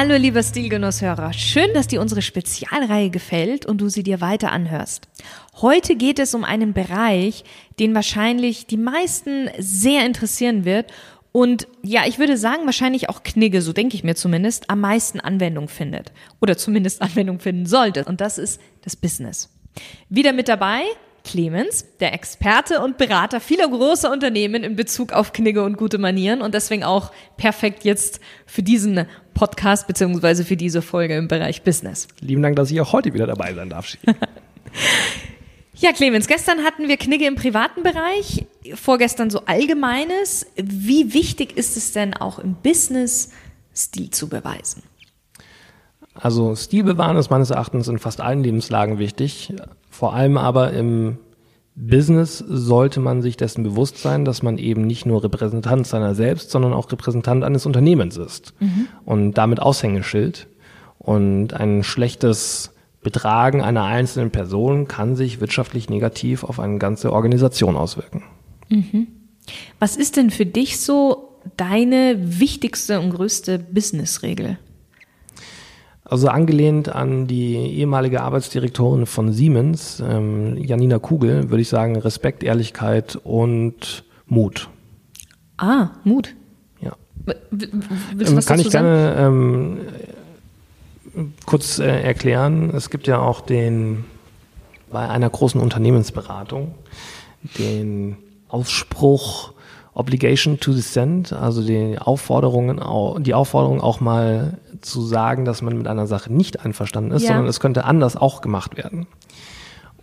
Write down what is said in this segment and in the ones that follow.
Hallo lieber Stilgenusshörer, schön, dass dir unsere Spezialreihe gefällt und du sie dir weiter anhörst. Heute geht es um einen Bereich, den wahrscheinlich die meisten sehr interessieren wird und ja, ich würde sagen, wahrscheinlich auch Knigge, so denke ich mir zumindest, am meisten Anwendung findet oder zumindest Anwendung finden sollte und das ist das Business. Wieder mit dabei Clemens, der Experte und Berater vieler großer Unternehmen in Bezug auf Knigge und gute Manieren und deswegen auch perfekt jetzt für diesen Podcast beziehungsweise für diese Folge im Bereich Business. Lieben Dank, dass ich auch heute wieder dabei sein darf. ja, Clemens, gestern hatten wir Knigge im privaten Bereich, vorgestern so Allgemeines. Wie wichtig ist es denn auch im Business, Stil zu beweisen? Also Stil bewahren ist meines Erachtens in fast allen Lebenslagen wichtig. Vor allem aber im Business sollte man sich dessen bewusst sein, dass man eben nicht nur Repräsentant seiner selbst, sondern auch Repräsentant eines Unternehmens ist mhm. und damit Aushängeschild. Und ein schlechtes Betragen einer einzelnen Person kann sich wirtschaftlich negativ auf eine ganze Organisation auswirken. Mhm. Was ist denn für dich so deine wichtigste und größte Businessregel? Also angelehnt an die ehemalige Arbeitsdirektorin von Siemens, ähm, Janina Kugel, würde ich sagen Respekt, Ehrlichkeit und Mut. Ah, Mut. Ja. Du was Kann ich gerne ähm, kurz äh, erklären. Es gibt ja auch den bei einer großen Unternehmensberatung den Ausspruch Obligation to Dissent, also die Aufforderungen, die Aufforderung auch mal zu sagen, dass man mit einer Sache nicht einverstanden ist, ja. sondern es könnte anders auch gemacht werden.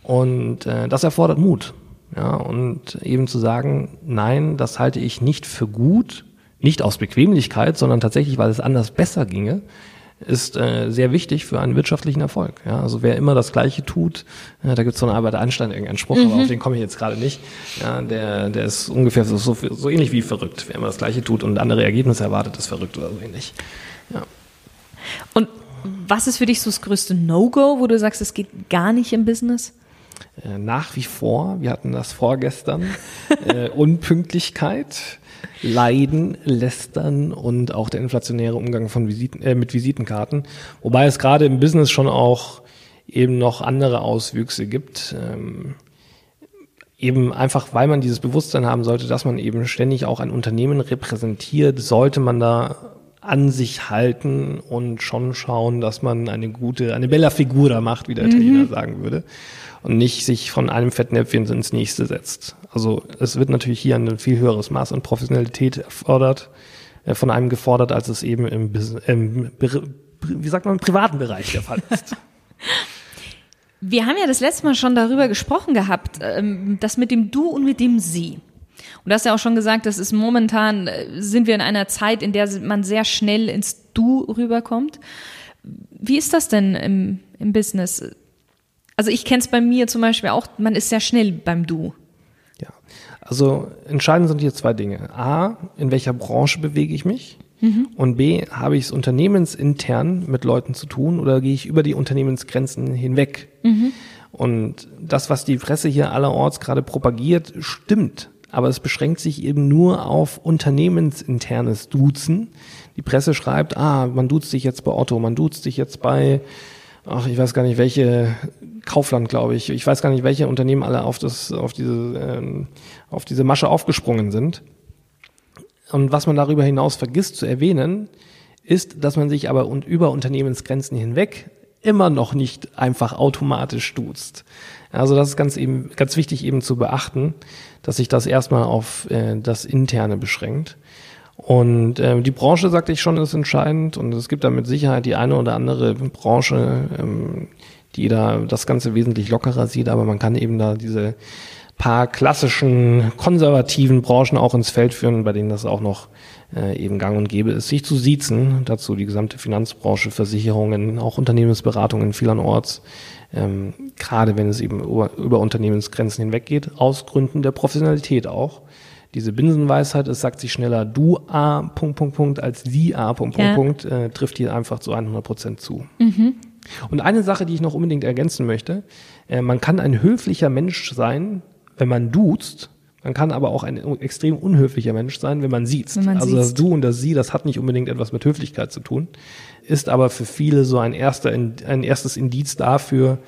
Und äh, das erfordert Mut. Ja, und eben zu sagen, nein, das halte ich nicht für gut, nicht aus Bequemlichkeit, sondern tatsächlich, weil es anders besser ginge, ist äh, sehr wichtig für einen wirtschaftlichen Erfolg. Ja, also wer immer das Gleiche tut, äh, da gibt es so einen Albert Einstein irgendeinen Spruch, mhm. aber auf den komme ich jetzt gerade nicht. Ja, der, der ist ungefähr so, so, so ähnlich wie verrückt. Wer immer das Gleiche tut und andere Ergebnisse erwartet, ist verrückt oder so ähnlich. Ja. Und was ist für dich so das größte No-Go, wo du sagst, es geht gar nicht im Business? Äh, nach wie vor, wir hatten das vorgestern, äh, Unpünktlichkeit. Leiden, Lästern und auch der inflationäre Umgang von Visiten, äh, mit Visitenkarten. Wobei es gerade im Business schon auch eben noch andere Auswüchse gibt. Ähm, eben einfach, weil man dieses Bewusstsein haben sollte, dass man eben ständig auch ein Unternehmen repräsentiert, sollte man da an sich halten und schon schauen, dass man eine gute, eine bella figura macht, wie der Italiener mhm. sagen würde und nicht sich von einem Fettnäpfchen ins nächste setzt. Also es wird natürlich hier ein viel höheres Maß an Professionalität erfordert, äh, von einem gefordert, als es eben im, im wie sagt man, im privaten Bereich der Fall ist. Wir haben ja das letzte Mal schon darüber gesprochen gehabt, ähm, das mit dem Du und mit dem Sie. Und du hast ja auch schon gesagt, das ist momentan, äh, sind wir in einer Zeit, in der man sehr schnell ins Du rüberkommt. Wie ist das denn im, im Business? Also ich kenne es bei mir zum Beispiel auch, man ist sehr schnell beim Du. Ja, also entscheidend sind hier zwei Dinge. A, in welcher Branche bewege ich mich? Mhm. Und B, habe ich es unternehmensintern mit Leuten zu tun oder gehe ich über die Unternehmensgrenzen hinweg? Mhm. Und das, was die Presse hier allerorts gerade propagiert, stimmt. Aber es beschränkt sich eben nur auf unternehmensinternes Duzen. Die Presse schreibt, ah, man duzt sich jetzt bei Otto, man duzt sich jetzt bei ach, ich weiß gar nicht, welche Kaufland, glaube ich. Ich weiß gar nicht, welche Unternehmen alle auf das, auf diese, ähm, auf diese Masche aufgesprungen sind. Und was man darüber hinaus vergisst zu erwähnen, ist, dass man sich aber und über Unternehmensgrenzen hinweg immer noch nicht einfach automatisch duzt. Also das ist ganz eben ganz wichtig eben zu beachten, dass sich das erstmal auf äh, das Interne beschränkt. Und äh, die Branche, sagte ich schon, ist entscheidend und es gibt da mit Sicherheit die eine oder andere Branche, ähm, die da das Ganze wesentlich lockerer sieht, aber man kann eben da diese paar klassischen konservativen Branchen auch ins Feld führen, bei denen das auch noch äh, eben gang und gäbe ist, sich zu siezen. Dazu die gesamte Finanzbranche, Versicherungen, auch Unternehmensberatungen vielerorts. Ähm, gerade wenn es eben über, über Unternehmensgrenzen hinweggeht, aus Gründen der Professionalität auch. Diese Binsenweisheit, es sagt sich schneller du A, Punkt, Punkt, Punkt, als sie A, Punkt, ja. Punkt, Punkt, äh, trifft hier einfach zu 100 Prozent zu. Mhm. Und eine Sache, die ich noch unbedingt ergänzen möchte, äh, man kann ein höflicher Mensch sein, wenn man duzt, man kann aber auch ein extrem unhöflicher Mensch sein, wenn man sieht. Also das Du und das Sie, das hat nicht unbedingt etwas mit Höflichkeit zu tun, ist aber für viele so ein erster, ein erstes Indiz dafür,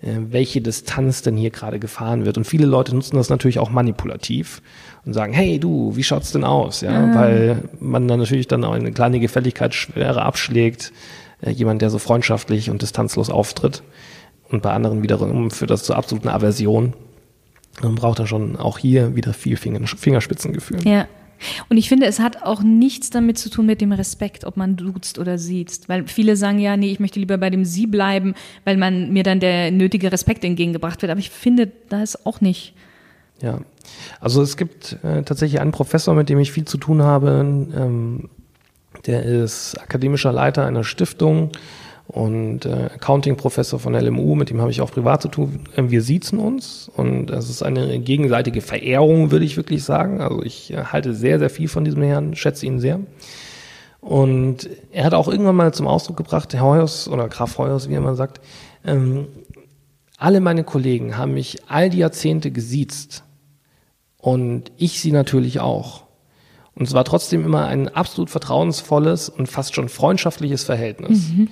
äh, welche Distanz denn hier gerade gefahren wird. Und viele Leute nutzen das natürlich auch manipulativ und sagen, hey du, wie schaut's denn aus? Ja, ah. weil man dann natürlich dann auch eine kleine Gefälligkeit schwerer abschlägt, äh, jemand, der so freundschaftlich und distanzlos auftritt. Und bei anderen wiederum führt das zur absoluten Aversion man braucht da schon auch hier wieder viel Fingerspitzengefühl. Ja. Und ich finde, es hat auch nichts damit zu tun mit dem Respekt, ob man duzt oder sieht. Weil viele sagen ja, nee, ich möchte lieber bei dem Sie bleiben, weil man mir dann der nötige Respekt entgegengebracht wird. Aber ich finde, da ist auch nicht. Ja. Also es gibt äh, tatsächlich einen Professor, mit dem ich viel zu tun habe. Ähm, der ist akademischer Leiter einer Stiftung und äh, Accounting-Professor von LMU, mit dem habe ich auch privat zu tun. Wir siezen uns und das ist eine gegenseitige Verehrung, würde ich wirklich sagen. Also ich äh, halte sehr, sehr viel von diesem Herrn, schätze ihn sehr. Und er hat auch irgendwann mal zum Ausdruck gebracht, Herr Heuers oder Graf Heuers, wie er mal sagt, ähm, alle meine Kollegen haben mich all die Jahrzehnte gesiezt und ich sie natürlich auch. Und es war trotzdem immer ein absolut vertrauensvolles und fast schon freundschaftliches Verhältnis. Mhm.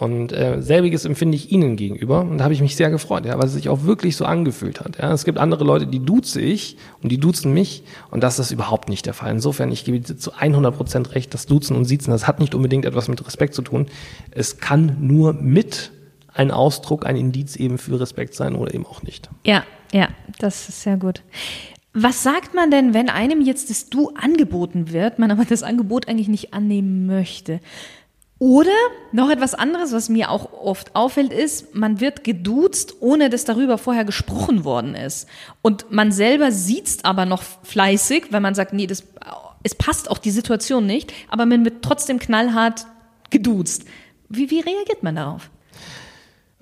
Und äh, selbiges empfinde ich Ihnen gegenüber und da habe ich mich sehr gefreut, ja, weil es sich auch wirklich so angefühlt hat. Ja. Es gibt andere Leute, die duze ich und die duzen mich und das ist überhaupt nicht der Fall. Insofern, ich gebe zu 100 Prozent recht, das Duzen und Siezen, das hat nicht unbedingt etwas mit Respekt zu tun. Es kann nur mit ein Ausdruck, ein Indiz eben für Respekt sein oder eben auch nicht. Ja, ja, das ist sehr gut. Was sagt man denn, wenn einem jetzt das Du angeboten wird, man aber das Angebot eigentlich nicht annehmen möchte? Oder noch etwas anderes, was mir auch oft auffällt, ist, man wird geduzt, ohne dass darüber vorher gesprochen worden ist. Und man selber sieht's aber noch fleißig, weil man sagt, nee, das, es passt auch die Situation nicht, aber man wird trotzdem knallhart geduzt. Wie, wie reagiert man darauf?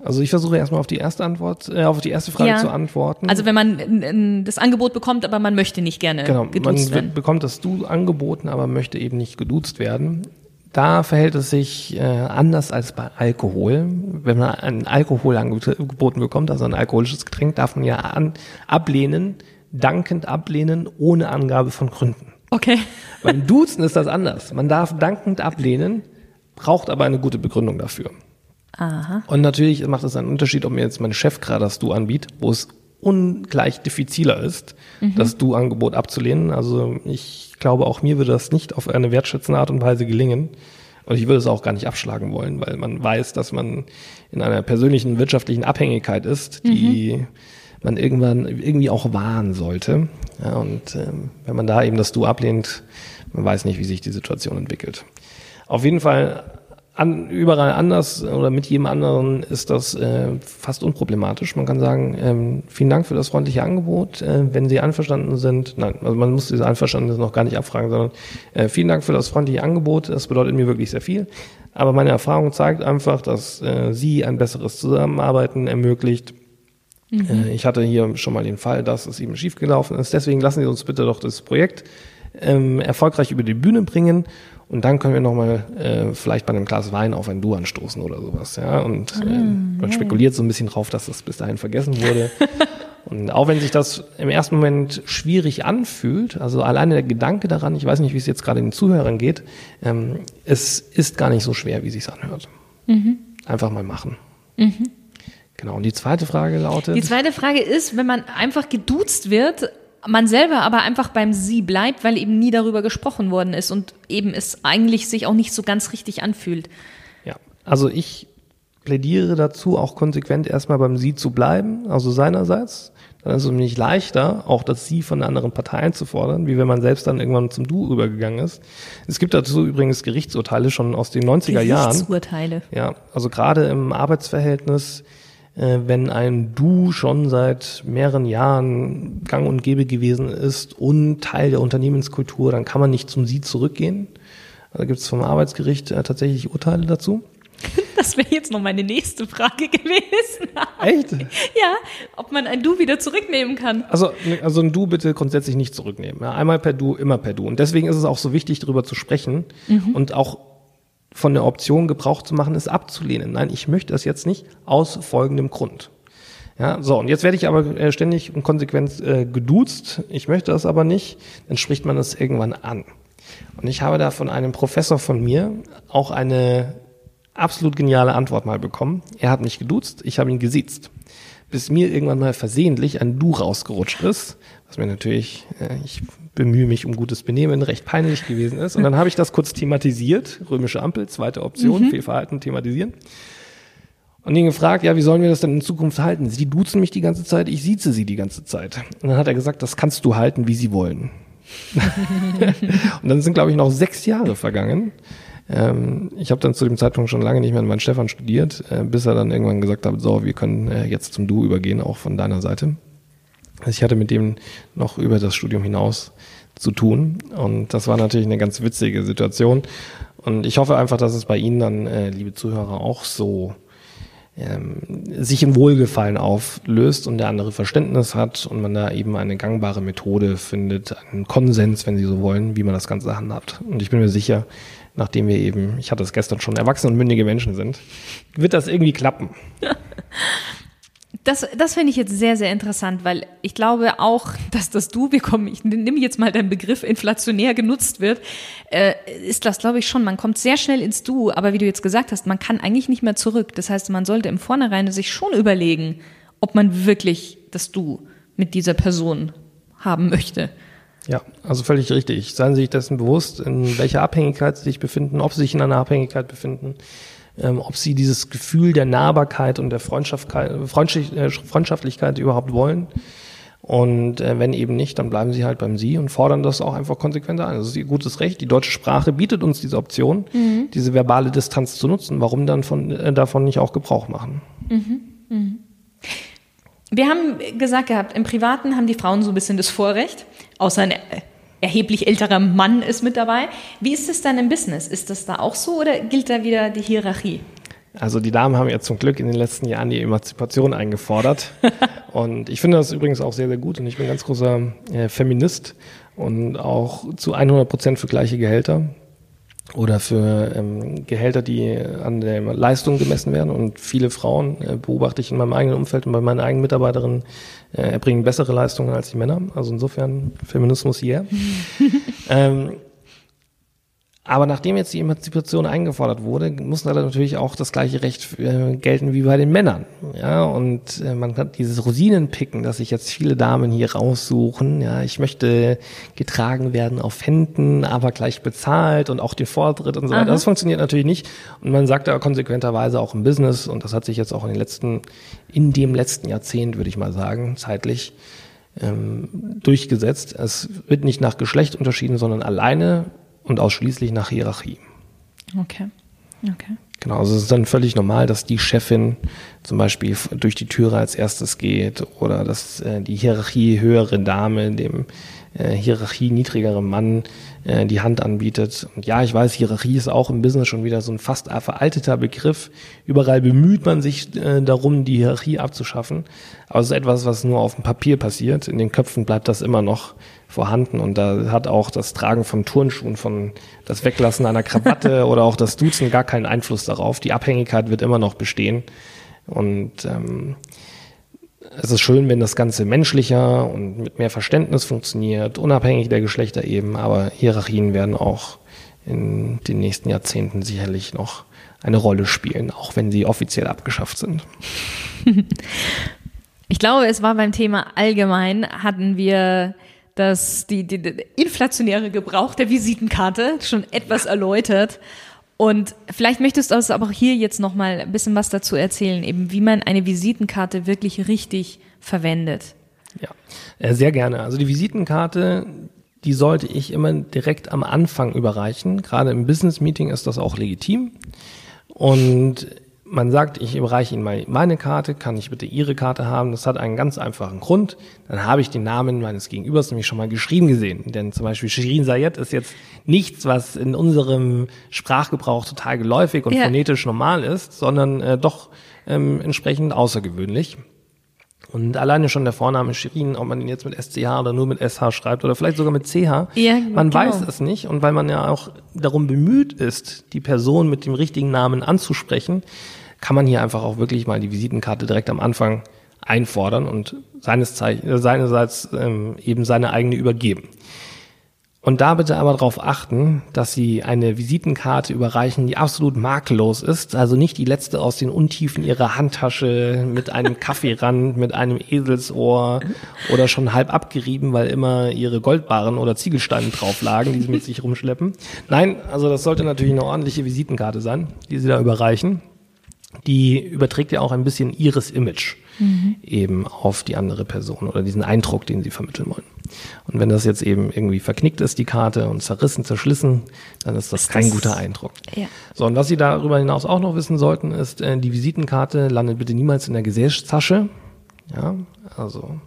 Also ich versuche erstmal auf die erste Antwort, äh, auf die erste Frage ja. zu antworten. Also wenn man das Angebot bekommt, aber man möchte nicht gerne genau, geduzt werden. Man bekommt das Du angeboten, aber möchte eben nicht geduzt werden. Da verhält es sich äh, anders als bei Alkohol. Wenn man ein Alkohol angeboten bekommt, also ein alkoholisches Getränk, darf man ja an, ablehnen, dankend ablehnen, ohne Angabe von Gründen. Okay. Beim Duzen ist das anders. Man darf dankend ablehnen, braucht aber eine gute Begründung dafür. Aha. Und natürlich macht es einen Unterschied, ob mir jetzt mein Chef gerade das Du anbietet, wo es ungleich diffiziler ist, mhm. das Du-Angebot abzulehnen. Also ich glaube, auch mir würde das nicht auf eine wertschätzende Art und Weise gelingen. Und ich würde es auch gar nicht abschlagen wollen, weil man weiß, dass man in einer persönlichen wirtschaftlichen Abhängigkeit ist, die mhm. man irgendwann irgendwie auch wahren sollte. Ja, und ähm, wenn man da eben das Du ablehnt, man weiß nicht, wie sich die Situation entwickelt. Auf jeden Fall an, überall anders oder mit jedem anderen ist das äh, fast unproblematisch. Man kann sagen, ähm, vielen Dank für das freundliche Angebot. Äh, wenn Sie einverstanden sind, nein, also man muss diese Einverstanden noch gar nicht abfragen, sondern äh, vielen Dank für das freundliche Angebot. Das bedeutet mir wirklich sehr viel. Aber meine Erfahrung zeigt einfach, dass äh, Sie ein besseres Zusammenarbeiten ermöglicht. Mhm. Äh, ich hatte hier schon mal den Fall, dass es eben schiefgelaufen ist. Deswegen lassen Sie uns bitte doch das Projekt ähm, erfolgreich über die Bühne bringen und dann können wir nochmal äh, vielleicht bei einem Glas Wein auf ein Du anstoßen oder sowas. Ja? Und äh, mm, man spekuliert so ein bisschen drauf, dass das bis dahin vergessen wurde. und auch wenn sich das im ersten Moment schwierig anfühlt, also alleine der Gedanke daran, ich weiß nicht, wie es jetzt gerade den Zuhörern geht, ähm, es ist gar nicht so schwer, wie es sich anhört. Mhm. Einfach mal machen. Mhm. Genau. Und die zweite Frage lautet. Die zweite Frage ist, wenn man einfach geduzt wird, man selber aber einfach beim Sie bleibt, weil eben nie darüber gesprochen worden ist und eben es eigentlich sich auch nicht so ganz richtig anfühlt. Ja, also ich plädiere dazu, auch konsequent erstmal beim Sie zu bleiben, also seinerseits. Dann ist es nämlich leichter, auch das Sie von der anderen Partei einzufordern, wie wenn man selbst dann irgendwann zum Du übergegangen ist. Es gibt dazu übrigens Gerichtsurteile schon aus den 90er Jahren. Gerichtsurteile. Ja, also gerade im Arbeitsverhältnis wenn ein Du schon seit mehreren Jahren gang und gäbe gewesen ist und Teil der Unternehmenskultur, dann kann man nicht zum Sie zurückgehen. Da gibt es vom Arbeitsgericht äh, tatsächlich Urteile dazu. Das wäre jetzt noch meine nächste Frage gewesen. Echt? Ja, ob man ein Du wieder zurücknehmen kann. Also, also ein Du bitte grundsätzlich nicht zurücknehmen. Ja, einmal per Du, immer per Du. Und deswegen ist es auch so wichtig, darüber zu sprechen mhm. und auch von der Option Gebrauch zu machen, es abzulehnen. Nein, ich möchte das jetzt nicht aus folgendem Grund. Ja, so, und jetzt werde ich aber äh, ständig und konsequent äh, geduzt. Ich möchte das aber nicht. Dann spricht man das irgendwann an. Und ich habe da von einem Professor von mir auch eine absolut geniale Antwort mal bekommen. Er hat mich geduzt, ich habe ihn gesiezt. Bis mir irgendwann mal versehentlich ein Du rausgerutscht ist, was mir natürlich, äh, ich bemühe mich um gutes Benehmen, recht peinlich gewesen ist. Und dann habe ich das kurz thematisiert, römische Ampel, zweite Option, mhm. Fehlverhalten thematisieren. Und ihn gefragt, ja, wie sollen wir das denn in Zukunft halten? Sie duzen mich die ganze Zeit, ich sieze sie die ganze Zeit. Und dann hat er gesagt, das kannst du halten, wie sie wollen. und dann sind, glaube ich, noch sechs Jahre vergangen. Ähm, ich habe dann zu dem Zeitpunkt schon lange nicht mehr mit meinem Stefan studiert, äh, bis er dann irgendwann gesagt hat, so, wir können äh, jetzt zum Du übergehen, auch von deiner Seite. Also ich hatte mit dem noch über das Studium hinaus zu tun und das war natürlich eine ganz witzige Situation und ich hoffe einfach, dass es bei Ihnen dann, äh, liebe Zuhörer, auch so ähm, sich im Wohlgefallen auflöst und der andere Verständnis hat und man da eben eine gangbare Methode findet, einen Konsens, wenn Sie so wollen, wie man das Ganze handhabt. Und ich bin mir sicher, nachdem wir eben, ich hatte es gestern schon, erwachsene und mündige Menschen sind, wird das irgendwie klappen. Das, das finde ich jetzt sehr, sehr interessant, weil ich glaube auch, dass das Du, wir kommen, ich nehme jetzt mal den Begriff inflationär genutzt wird, äh, ist das, glaube ich, schon. Man kommt sehr schnell ins Du, aber wie du jetzt gesagt hast, man kann eigentlich nicht mehr zurück. Das heißt, man sollte im Vornherein sich schon überlegen, ob man wirklich das Du mit dieser Person haben möchte. Ja, also völlig richtig. Seien Sie sich dessen bewusst, in welcher Abhängigkeit Sie sich befinden, ob Sie sich in einer Abhängigkeit befinden ähm, ob sie dieses Gefühl der Nahbarkeit und der äh, Freundschaftlichkeit überhaupt wollen. Und äh, wenn eben nicht, dann bleiben sie halt beim Sie und fordern das auch einfach konsequenter ein. Das ist ihr gutes Recht. Die deutsche Sprache bietet uns diese Option, mhm. diese verbale Distanz zu nutzen. Warum dann von, äh, davon nicht auch Gebrauch machen? Mhm. Mhm. Wir haben gesagt gehabt, im Privaten haben die Frauen so ein bisschen das Vorrecht, außer eine erheblich älterer Mann ist mit dabei. Wie ist es dann im Business? Ist das da auch so oder gilt da wieder die Hierarchie? Also die Damen haben ja zum Glück in den letzten Jahren die Emanzipation eingefordert. und ich finde das übrigens auch sehr, sehr gut. Und ich bin ganz großer äh, Feminist und auch zu 100 Prozent für gleiche Gehälter oder für ähm, Gehälter, die an der Leistung gemessen werden. Und viele Frauen äh, beobachte ich in meinem eigenen Umfeld und bei meinen eigenen Mitarbeiterinnen erbringen bessere Leistungen als die Männer. Also insofern Feminismus hier. Yeah. ähm, aber nachdem jetzt die Emanzipation eingefordert wurde, muss da natürlich auch das gleiche Recht äh, gelten wie bei den Männern. Ja, und äh, man hat dieses Rosinenpicken, dass sich jetzt viele Damen hier raussuchen. Ja, ich möchte getragen werden auf Händen, aber gleich bezahlt und auch den Vortritt und so weiter. Aha. Das funktioniert natürlich nicht. Und man sagt da konsequenterweise auch im Business, und das hat sich jetzt auch in den letzten, in dem letzten Jahrzehnt, würde ich mal sagen, zeitlich, ähm, durchgesetzt. Es wird nicht nach Geschlecht unterschieden, sondern alleine und ausschließlich nach Hierarchie. Okay. Okay. Genau, also es ist dann völlig normal, dass die Chefin zum Beispiel durch die Türe als erstes geht oder dass äh, die Hierarchie höhere Dame dem äh, Hierarchie niedrigere Mann äh, die Hand anbietet. Und ja, ich weiß, Hierarchie ist auch im Business schon wieder so ein fast veralteter Begriff. Überall bemüht man sich äh, darum, die Hierarchie abzuschaffen. Aber es ist etwas, was nur auf dem Papier passiert. In den Köpfen bleibt das immer noch vorhanden. Und da hat auch das Tragen von Turnschuhen, von das Weglassen einer Krawatte oder auch das Duzen gar keinen Einfluss darauf. Die Abhängigkeit wird immer noch bestehen. Und ähm, es ist schön, wenn das Ganze menschlicher und mit mehr Verständnis funktioniert, unabhängig der Geschlechter eben, aber Hierarchien werden auch in den nächsten Jahrzehnten sicherlich noch eine Rolle spielen, auch wenn sie offiziell abgeschafft sind. Ich glaube, es war beim Thema allgemein, hatten wir das, die, die, die inflationäre Gebrauch der Visitenkarte schon etwas erläutert. Und vielleicht möchtest du uns aber auch hier jetzt noch mal ein bisschen was dazu erzählen, eben wie man eine Visitenkarte wirklich richtig verwendet. Ja, äh, sehr gerne. Also die Visitenkarte, die sollte ich immer direkt am Anfang überreichen. Gerade im Business Meeting ist das auch legitim. Und man sagt, ich überreiche Ihnen mal meine Karte, kann ich bitte Ihre Karte haben? Das hat einen ganz einfachen Grund. Dann habe ich den Namen meines Gegenübers nämlich schon mal geschrieben gesehen. Denn zum Beispiel Shirin Sayed ist jetzt nichts, was in unserem Sprachgebrauch total geläufig und ja. phonetisch normal ist, sondern äh, doch ähm, entsprechend außergewöhnlich. Und alleine schon der Vorname Shirin, ob man ihn jetzt mit SCH oder nur mit SH schreibt oder vielleicht sogar mit CH, ja, man genau. weiß es nicht. Und weil man ja auch darum bemüht ist, die Person mit dem richtigen Namen anzusprechen, kann man hier einfach auch wirklich mal die Visitenkarte direkt am Anfang einfordern und seines äh, seinerseits ähm, eben seine eigene übergeben. Und da bitte aber darauf achten, dass Sie eine Visitenkarte überreichen, die absolut makellos ist. Also nicht die letzte aus den Untiefen Ihrer Handtasche mit einem Kaffeerand, mit einem Eselsohr oder schon halb abgerieben, weil immer Ihre Goldbarren oder Ziegelsteine drauf lagen, die Sie mit sich rumschleppen. Nein, also das sollte natürlich eine ordentliche Visitenkarte sein, die Sie da überreichen die überträgt ja auch ein bisschen ihres Image mhm. eben auf die andere Person oder diesen Eindruck, den sie vermitteln wollen. Und wenn das jetzt eben irgendwie verknickt ist, die Karte, und zerrissen, zerschlissen, dann ist das ist kein das, guter Eindruck. Ja. So, und was Sie darüber hinaus auch noch wissen sollten, ist, äh, die Visitenkarte landet bitte niemals in der Gesäßtasche. Ja, also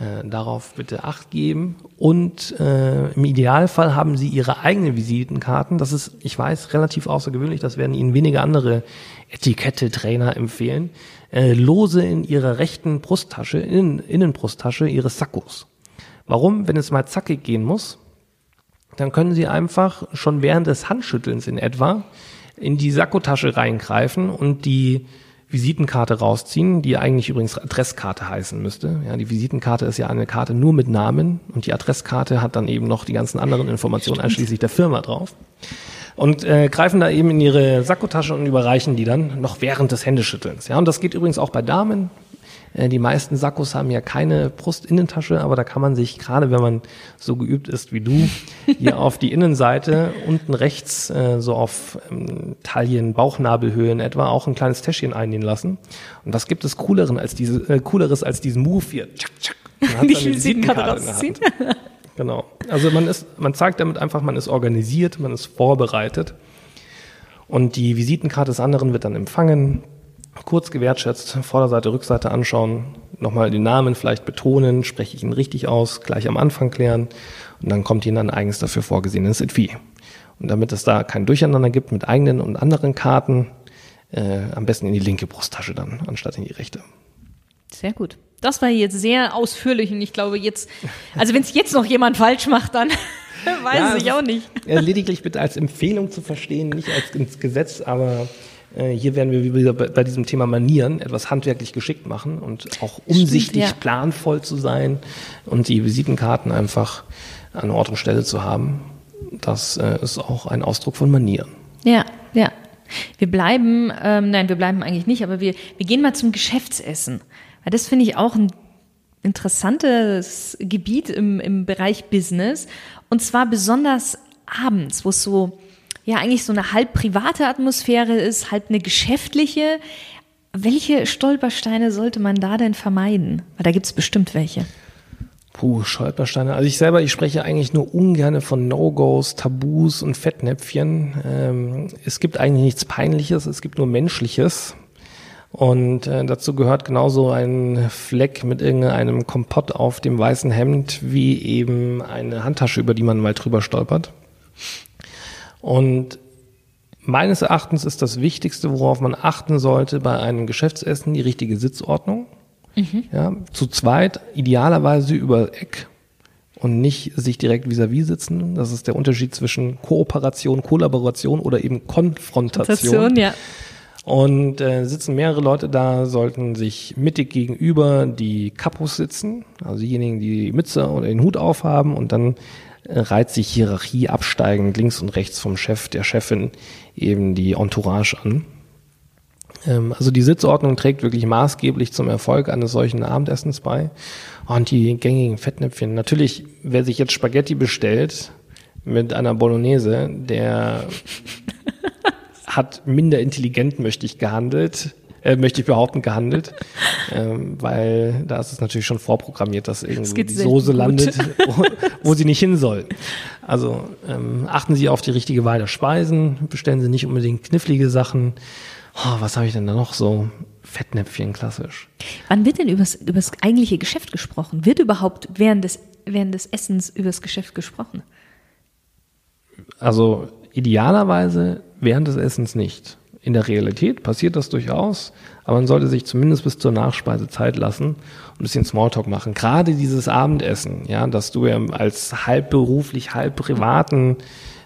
äh, darauf bitte Acht geben. Und äh, im Idealfall haben Sie Ihre eigenen Visitenkarten. Das ist, ich weiß, relativ außergewöhnlich. Das werden Ihnen wenige andere Etikette-Trainer empfehlen. Äh, lose in Ihrer rechten Brusttasche, Innen, Innenbrusttasche Ihres Sakkos. Warum? Wenn es mal zackig gehen muss, dann können Sie einfach schon während des Handschüttelns in etwa in die Sakkotasche reingreifen und die Visitenkarte rausziehen, die eigentlich übrigens Adresskarte heißen müsste. Ja, die Visitenkarte ist ja eine Karte nur mit Namen und die Adresskarte hat dann eben noch die ganzen anderen Informationen einschließlich der Firma drauf. Und äh, greifen da eben in ihre Sakkotasche und überreichen die dann noch während des Händeschüttelns. Ja, und das geht übrigens auch bei Damen. Äh, die meisten Sakkos haben ja keine Brustinnentasche, aber da kann man sich, gerade wenn man so geübt ist wie du, hier auf die Innenseite unten rechts, äh, so auf ähm, Taillen, Bauchnabelhöhe in etwa, auch ein kleines Täschchen einnehmen lassen. Und was gibt es cooleren als diese, äh, cooleres als diesen Move hier? Tschak, tschak. Man die Visitenkarte rausziehen. Genau. Also man ist, man zeigt damit einfach, man ist organisiert, man ist vorbereitet. Und die Visitenkarte des anderen wird dann empfangen kurz gewertschätzt, Vorderseite, Rückseite anschauen, nochmal den Namen vielleicht betonen, spreche ich ihn richtig aus, gleich am Anfang klären und dann kommt Ihnen ein eigens dafür vorgesehenes Etui. Und damit es da kein Durcheinander gibt mit eigenen und anderen Karten, äh, am besten in die linke Brusttasche dann, anstatt in die rechte. Sehr gut. Das war jetzt sehr ausführlich und ich glaube jetzt, also wenn es jetzt noch jemand falsch macht, dann weiß ja, ich auch nicht. Lediglich bitte als Empfehlung zu verstehen, nicht als ins Gesetz, aber äh, hier werden wir wieder bei diesem Thema Manieren etwas handwerklich geschickt machen und auch umsichtig, Stimmt, ja. planvoll zu sein und die Visitenkarten einfach an Ort und Stelle zu haben. Das äh, ist auch ein Ausdruck von Manieren. Ja, ja. Wir bleiben, ähm, nein, wir bleiben eigentlich nicht, aber wir, wir gehen mal zum Geschäftsessen. Weil das finde ich auch ein interessantes Gebiet im, im Bereich Business. Und zwar besonders abends, wo es so ja eigentlich so eine halb private Atmosphäre ist, halb eine geschäftliche. Welche Stolpersteine sollte man da denn vermeiden? Weil da gibt es bestimmt welche. Puh, Stolpersteine. Also ich selber, ich spreche eigentlich nur ungern von No-Gos, Tabus und Fettnäpfchen. Ähm, es gibt eigentlich nichts Peinliches, es gibt nur Menschliches. Und äh, dazu gehört genauso ein Fleck mit irgendeinem Kompott auf dem weißen Hemd wie eben eine Handtasche, über die man mal drüber stolpert. Und meines Erachtens ist das Wichtigste, worauf man achten sollte bei einem Geschäftsessen, die richtige Sitzordnung. Mhm. Ja, zu zweit, idealerweise über Eck und nicht sich direkt vis-à-vis -vis sitzen. Das ist der Unterschied zwischen Kooperation, Kollaboration oder eben Konfrontation. ja. Und äh, sitzen mehrere Leute da, sollten sich mittig gegenüber die Kapus sitzen, also diejenigen, die die Mütze oder den Hut aufhaben und dann reiht sich Hierarchie absteigend links und rechts vom Chef, der Chefin eben die Entourage an. Ähm, also die Sitzordnung trägt wirklich maßgeblich zum Erfolg eines solchen Abendessens bei. Und die gängigen Fettnäpfchen. Natürlich, wer sich jetzt Spaghetti bestellt mit einer Bolognese, der hat minder intelligent, möchte ich, gehandelt äh, möchte ich behaupten, gehandelt, ähm, weil da ist es natürlich schon vorprogrammiert, dass irgendwie die Soße landet, wo, wo, sie nicht hin soll. Also ähm, achten Sie auf die richtige Wahl der Speisen, bestellen Sie nicht unbedingt knifflige Sachen Oh, was habe ich denn da noch so? Fettnäpfchen klassisch. Wann wird denn übers, übers eigentliche Geschäft gesprochen? Wird überhaupt während des, während des Essens übers Geschäft gesprochen? Also idealerweise während des Essens nicht. In der Realität passiert das durchaus, aber man sollte sich zumindest bis zur Nachspeise Zeit lassen und ein bisschen Smalltalk machen. Gerade dieses Abendessen, ja, dass du ja als halb beruflich, halb privaten,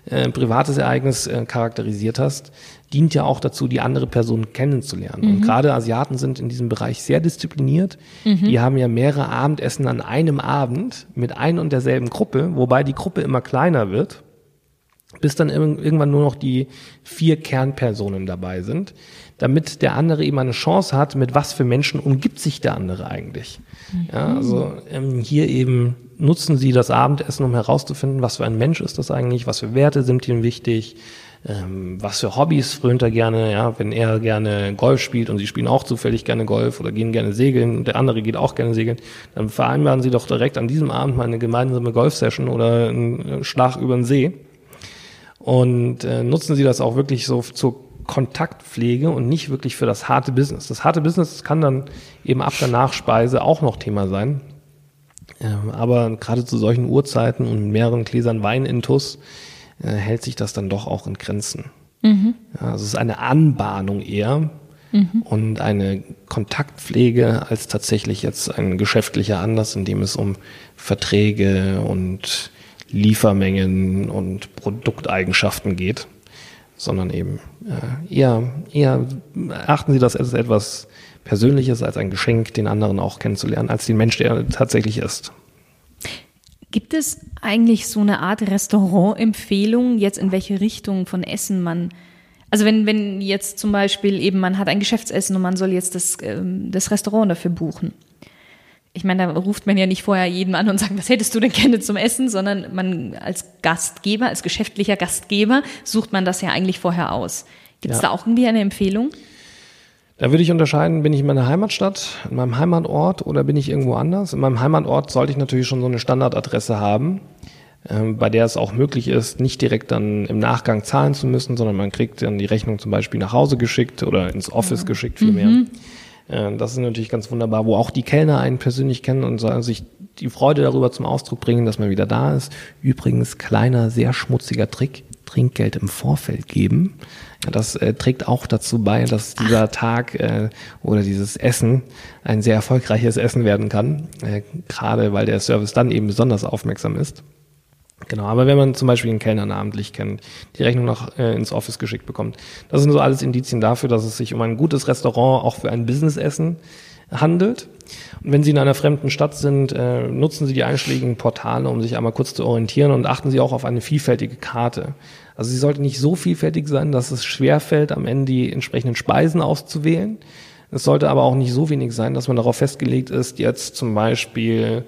äh, privates Ereignis äh, charakterisiert hast, dient ja auch dazu, die andere Person kennenzulernen. Mhm. Und gerade Asiaten sind in diesem Bereich sehr diszipliniert. Mhm. Die haben ja mehrere Abendessen an einem Abend mit ein und derselben Gruppe, wobei die Gruppe immer kleiner wird bis dann irgendwann nur noch die vier Kernpersonen dabei sind, damit der andere eben eine Chance hat, mit was für Menschen umgibt sich der andere eigentlich. Mhm. Ja, also ähm, hier eben nutzen Sie das Abendessen, um herauszufinden, was für ein Mensch ist das eigentlich, was für Werte sind Ihnen wichtig, ähm, was für Hobbys frönt er gerne, ja, wenn er gerne Golf spielt und Sie spielen auch zufällig gerne Golf oder gehen gerne segeln und der andere geht auch gerne segeln, dann vereinbaren Sie doch direkt an diesem Abend mal eine gemeinsame Golfsession oder einen Schlag über den See und äh, nutzen sie das auch wirklich so zur Kontaktpflege und nicht wirklich für das harte Business. Das harte Business kann dann eben ab der Nachspeise auch noch Thema sein. Ähm, aber gerade zu solchen Uhrzeiten und mehreren Gläsern Wein in Tuss äh, hält sich das dann doch auch in Grenzen. Mhm. Ja, also es ist eine Anbahnung eher mhm. und eine Kontaktpflege als tatsächlich jetzt ein geschäftlicher Anlass, in dem es um Verträge und Liefermengen und Produkteigenschaften geht, sondern eben äh, eher, eher achten Sie das als etwas Persönliches, als ein Geschenk, den anderen auch kennenzulernen, als den Mensch, der tatsächlich ist. Gibt es eigentlich so eine Art Restaurant-Empfehlung, jetzt in welche Richtung von Essen man also wenn, wenn jetzt zum Beispiel eben man hat ein Geschäftsessen und man soll jetzt das, ähm, das Restaurant dafür buchen ich meine, da ruft man ja nicht vorher jeden an und sagt, was hättest du denn gerne zum Essen, sondern man als Gastgeber, als geschäftlicher Gastgeber sucht man das ja eigentlich vorher aus. Gibt es ja. da auch irgendwie eine Empfehlung? Da würde ich unterscheiden, bin ich in meiner Heimatstadt, in meinem Heimatort oder bin ich irgendwo anders? In meinem Heimatort sollte ich natürlich schon so eine Standardadresse haben, ähm, bei der es auch möglich ist, nicht direkt dann im Nachgang zahlen zu müssen, sondern man kriegt dann die Rechnung zum Beispiel nach Hause geschickt oder ins Office ja. geschickt vielmehr. Mhm. Das ist natürlich ganz wunderbar, wo auch die Kellner einen persönlich kennen und sich die Freude darüber zum Ausdruck bringen, dass man wieder da ist. Übrigens, kleiner, sehr schmutziger Trick, Trinkgeld im Vorfeld geben. Das äh, trägt auch dazu bei, dass dieser Ach. Tag äh, oder dieses Essen ein sehr erfolgreiches Essen werden kann, äh, gerade weil der Service dann eben besonders aufmerksam ist. Genau, aber wenn man zum Beispiel einen Kellner namentlich kennt, die Rechnung noch äh, ins Office geschickt bekommt, das sind so alles Indizien dafür, dass es sich um ein gutes Restaurant auch für ein Businessessen handelt. Und wenn Sie in einer fremden Stadt sind, äh, nutzen Sie die einschlägigen Portale, um sich einmal kurz zu orientieren und achten Sie auch auf eine vielfältige Karte. Also sie sollte nicht so vielfältig sein, dass es schwerfällt, am Ende die entsprechenden Speisen auszuwählen. Es sollte aber auch nicht so wenig sein, dass man darauf festgelegt ist, jetzt zum Beispiel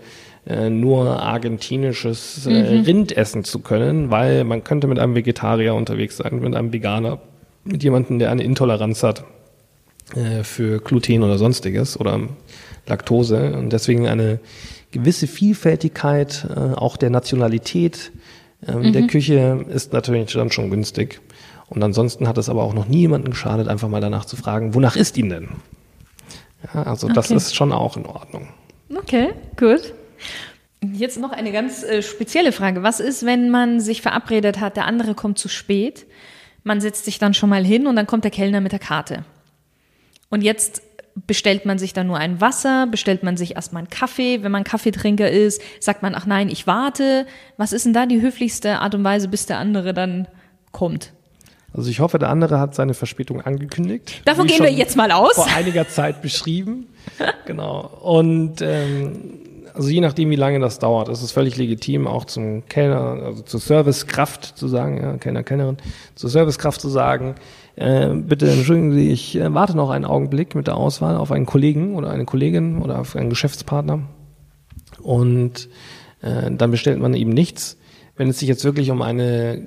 äh, nur argentinisches äh, mhm. Rind essen zu können, weil man könnte mit einem Vegetarier unterwegs sein, mit einem Veganer, mit jemandem, der eine Intoleranz hat äh, für Gluten oder sonstiges oder Laktose und deswegen eine gewisse Vielfältigkeit äh, auch der Nationalität äh, mhm. der Küche ist natürlich dann schon günstig. Und ansonsten hat es aber auch noch nie jemanden geschadet, einfach mal danach zu fragen, wonach ist ihn denn? Ja, also okay. das ist schon auch in Ordnung. Okay, gut. Jetzt noch eine ganz äh, spezielle Frage. Was ist, wenn man sich verabredet hat, der andere kommt zu spät, man setzt sich dann schon mal hin und dann kommt der Kellner mit der Karte. Und jetzt bestellt man sich dann nur ein Wasser, bestellt man sich erstmal einen Kaffee. Wenn man Kaffeetrinker ist, sagt man, ach nein, ich warte. Was ist denn da die höflichste Art und Weise, bis der andere dann kommt? Also ich hoffe, der andere hat seine Verspätung angekündigt. Davon gehen wir jetzt mal aus. Vor einiger Zeit beschrieben. genau. Und ähm, also je nachdem, wie lange das dauert, ist es völlig legitim, auch zum Kellner, also zur Servicekraft zu sagen, ja, Kellner, Kellnerin, zur Servicekraft zu sagen, äh, bitte entschuldigen Sie, ich äh, warte noch einen Augenblick mit der Auswahl auf einen Kollegen oder eine Kollegin oder auf einen Geschäftspartner. Und äh, dann bestellt man eben nichts. Wenn es sich jetzt wirklich um eine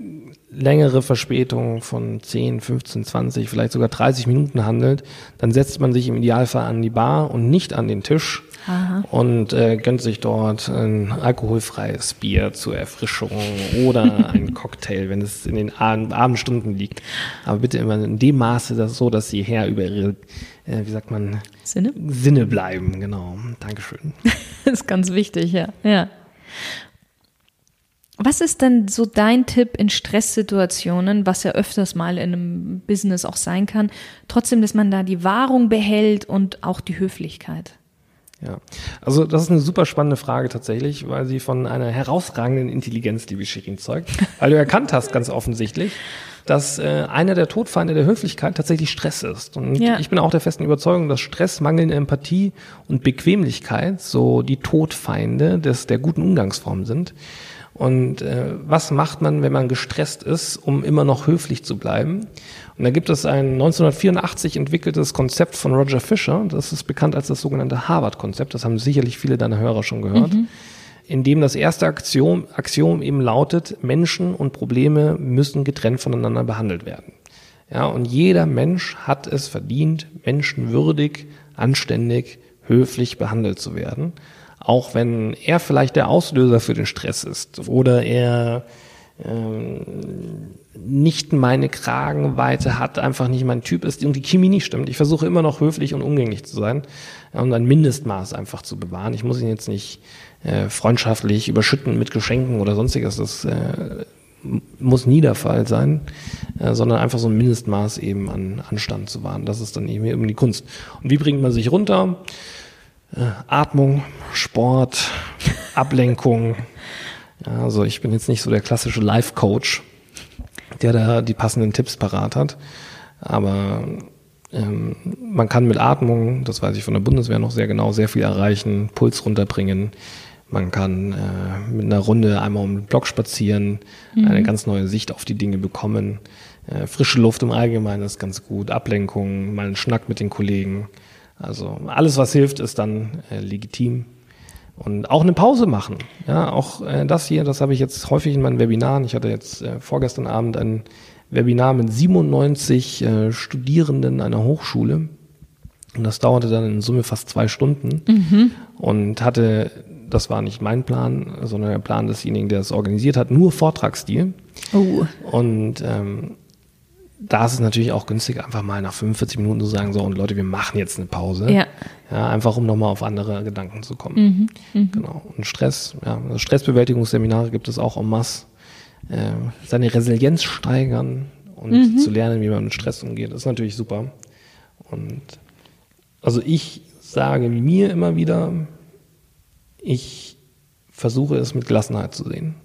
längere Verspätung von 10, 15, 20, vielleicht sogar 30 Minuten handelt, dann setzt man sich im Idealfall an die Bar und nicht an den Tisch Aha. und äh, gönnt sich dort ein alkoholfreies Bier zur Erfrischung oder ein Cocktail, wenn es in den Abendstunden liegt. Aber bitte immer in dem Maße dass so, dass sie her über ihre, äh, wie sagt man, Sinne? Sinne bleiben. Genau. Dankeschön. das ist ganz wichtig, ja. ja. Was ist denn so dein Tipp in Stresssituationen, was ja öfters mal in einem Business auch sein kann, trotzdem, dass man da die Wahrung behält und auch die Höflichkeit? Ja, also das ist eine super spannende Frage tatsächlich, weil sie von einer herausragenden Intelligenz, liebe Shirin, zeugt. Weil du erkannt hast ganz offensichtlich, dass äh, einer der Todfeinde der Höflichkeit tatsächlich Stress ist. Und ja. ich bin auch der festen Überzeugung, dass Stress, mangelnde Empathie und Bequemlichkeit so die Todfeinde des, der guten Umgangsform sind. Und äh, was macht man, wenn man gestresst ist, um immer noch höflich zu bleiben? Und da gibt es ein 1984 entwickeltes Konzept von Roger Fisher, das ist bekannt als das sogenannte Harvard-Konzept, das haben sicherlich viele deiner Hörer schon gehört, mhm. in dem das erste Axiom, Axiom eben lautet, Menschen und Probleme müssen getrennt voneinander behandelt werden. Ja, und jeder Mensch hat es verdient, menschenwürdig, anständig, höflich behandelt zu werden auch wenn er vielleicht der Auslöser für den Stress ist oder er ähm, nicht meine Kragenweite hat, einfach nicht mein Typ ist und die Chemie nicht stimmt. Ich versuche immer noch höflich und umgänglich zu sein und ein Mindestmaß einfach zu bewahren. Ich muss ihn jetzt nicht äh, freundschaftlich überschütten mit Geschenken oder sonstiges. Das äh, muss nie der Fall sein, äh, sondern einfach so ein Mindestmaß eben an Anstand zu wahren. Das ist dann eben die Kunst. Und wie bringt man sich runter? Äh, Atmung, Sport, Ablenkung. Ja, also ich bin jetzt nicht so der klassische Life-Coach, der da die passenden Tipps parat hat. Aber ähm, man kann mit Atmung, das weiß ich von der Bundeswehr noch sehr genau, sehr viel erreichen, Puls runterbringen. Man kann äh, mit einer Runde einmal um den Block spazieren, mhm. eine ganz neue Sicht auf die Dinge bekommen. Äh, frische Luft im Allgemeinen ist ganz gut, Ablenkung, mal einen Schnack mit den Kollegen. Also alles, was hilft, ist dann äh, legitim. Und auch eine Pause machen. Ja, auch äh, das hier, das habe ich jetzt häufig in meinen Webinaren. Ich hatte jetzt äh, vorgestern Abend ein Webinar mit 97 äh, Studierenden einer Hochschule. Und das dauerte dann in Summe fast zwei Stunden. Mhm. Und hatte, das war nicht mein Plan, sondern der Plan desjenigen, der es organisiert hat, nur Vortragsstil. Oh. Und ähm, da ist es natürlich auch günstig, einfach mal nach 45 Minuten zu sagen, so, und Leute, wir machen jetzt eine Pause. Ja. Ja, einfach um nochmal auf andere Gedanken zu kommen. Mhm, mh. Genau. Und Stress, ja, also Stressbewältigungsseminare gibt es auch en masse. Äh, seine Resilienz steigern und mhm. zu lernen, wie man mit Stress umgeht, ist natürlich super. Und also ich sage mir immer wieder, ich versuche es mit Gelassenheit zu sehen.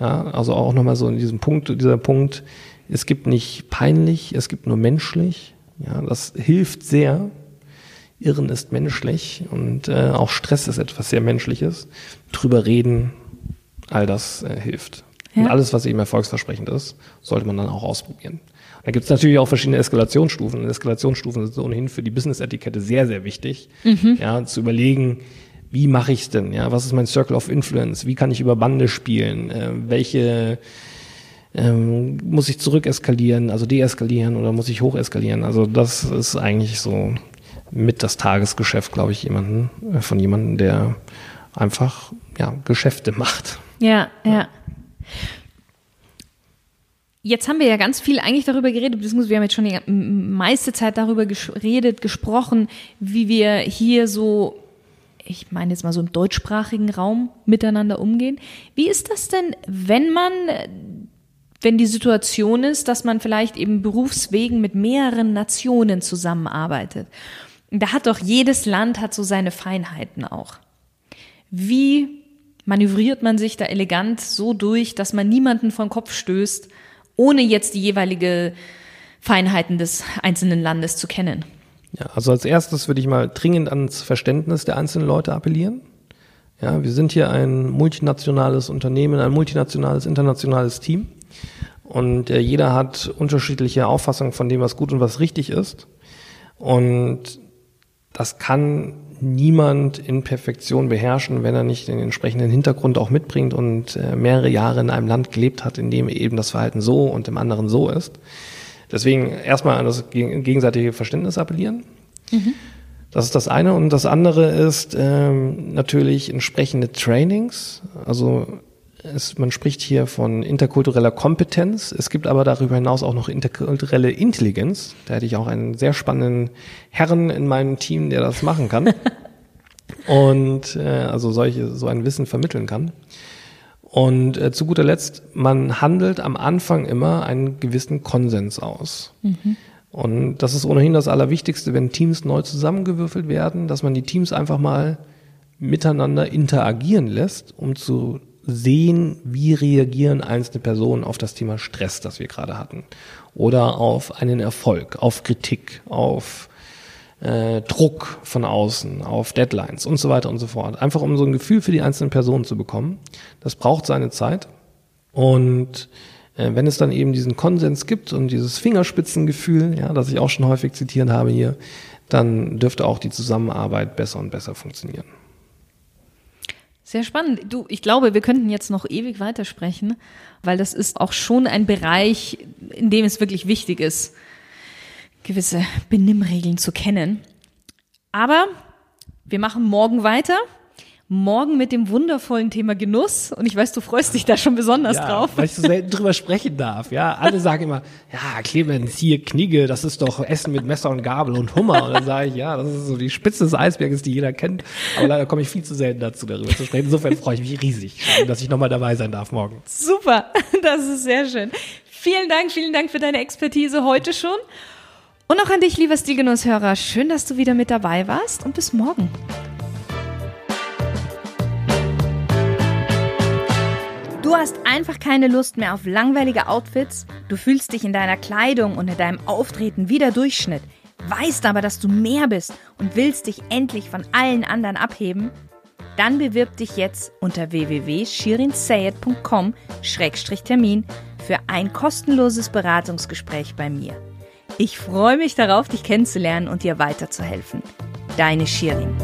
Ja, also auch nochmal so in diesem Punkt, dieser Punkt, es gibt nicht peinlich, es gibt nur menschlich. Ja, das hilft sehr. Irren ist menschlich und äh, auch Stress ist etwas sehr Menschliches. Drüber reden, all das äh, hilft. Ja. Und alles, was eben erfolgsversprechend ist, sollte man dann auch ausprobieren. Da gibt es natürlich auch verschiedene Eskalationsstufen. Und Eskalationsstufen sind ohnehin für die Business-Etikette sehr, sehr wichtig. Mhm. Ja, zu überlegen, wie mache ich es denn? Ja, was ist mein Circle of Influence? Wie kann ich über Bande spielen? Äh, welche ähm, muss ich zurückeskalieren, also deeskalieren oder muss ich hocheskalieren? Also das ist eigentlich so mit das Tagesgeschäft, glaube ich, jemanden, äh, von jemandem, der einfach ja, Geschäfte macht. Ja, ja. Jetzt haben wir ja ganz viel eigentlich darüber geredet, wir haben jetzt schon die meiste Zeit darüber geredet, gesprochen, wie wir hier so, ich meine jetzt mal so im deutschsprachigen Raum miteinander umgehen. Wie ist das denn, wenn man wenn die Situation ist, dass man vielleicht eben berufswegen mit mehreren Nationen zusammenarbeitet. Da hat doch jedes Land hat so seine Feinheiten auch. Wie manövriert man sich da elegant so durch, dass man niemanden vom Kopf stößt, ohne jetzt die jeweilige Feinheiten des einzelnen Landes zu kennen? Ja, also als erstes würde ich mal dringend ans Verständnis der einzelnen Leute appellieren. Ja, wir sind hier ein multinationales Unternehmen, ein multinationales, internationales Team. Und äh, jeder hat unterschiedliche Auffassungen von dem, was gut und was richtig ist. Und das kann niemand in Perfektion beherrschen, wenn er nicht den entsprechenden Hintergrund auch mitbringt und äh, mehrere Jahre in einem Land gelebt hat, in dem eben das Verhalten so und im anderen so ist. Deswegen erstmal an das gegenseitige Verständnis appellieren. Mhm. Das ist das eine. Und das andere ist ähm, natürlich entsprechende Trainings. Also es, man spricht hier von interkultureller Kompetenz. Es gibt aber darüber hinaus auch noch interkulturelle Intelligenz. Da hätte ich auch einen sehr spannenden Herren in meinem Team, der das machen kann. und äh, also solche, so ein Wissen vermitteln kann. Und äh, zu guter Letzt, man handelt am Anfang immer einen gewissen Konsens aus. Mhm. Und das ist ohnehin das Allerwichtigste, wenn Teams neu zusammengewürfelt werden, dass man die Teams einfach mal miteinander interagieren lässt, um zu sehen, wie reagieren einzelne Personen auf das Thema Stress, das wir gerade hatten. Oder auf einen Erfolg, auf Kritik, auf äh, Druck von außen, auf Deadlines und so weiter und so fort. Einfach um so ein Gefühl für die einzelnen Personen zu bekommen. Das braucht seine Zeit. Und äh, wenn es dann eben diesen Konsens gibt und dieses Fingerspitzengefühl, ja, das ich auch schon häufig zitiert habe hier, dann dürfte auch die Zusammenarbeit besser und besser funktionieren. Sehr spannend. Du, ich glaube, wir könnten jetzt noch ewig weitersprechen, weil das ist auch schon ein Bereich, in dem es wirklich wichtig ist, gewisse Benimmregeln zu kennen. Aber wir machen morgen weiter morgen mit dem wundervollen Thema Genuss. Und ich weiß, du freust dich da schon besonders ja, drauf. Weil ich so selten drüber sprechen darf. Ja, alle sagen immer, ja, Clemens, hier Knigge, das ist doch Essen mit Messer und Gabel und Hummer. Und dann sage ich, ja, das ist so die Spitze des Eisberges, die jeder kennt. Aber leider komme ich viel zu selten dazu, darüber zu sprechen. Insofern freue ich mich riesig, dass ich nochmal dabei sein darf morgen. Super, das ist sehr schön. Vielen Dank, vielen Dank für deine Expertise heute schon. Und auch an dich, lieber Stilgenusshörer. Schön, dass du wieder mit dabei warst und bis morgen. Du hast einfach keine Lust mehr auf langweilige Outfits, du fühlst dich in deiner Kleidung und in deinem Auftreten wie der Durchschnitt, weißt aber, dass du mehr bist und willst dich endlich von allen anderen abheben? Dann bewirb dich jetzt unter www.shirinsayed.com-termin für ein kostenloses Beratungsgespräch bei mir. Ich freue mich darauf, dich kennenzulernen und dir weiterzuhelfen. Deine Shirin.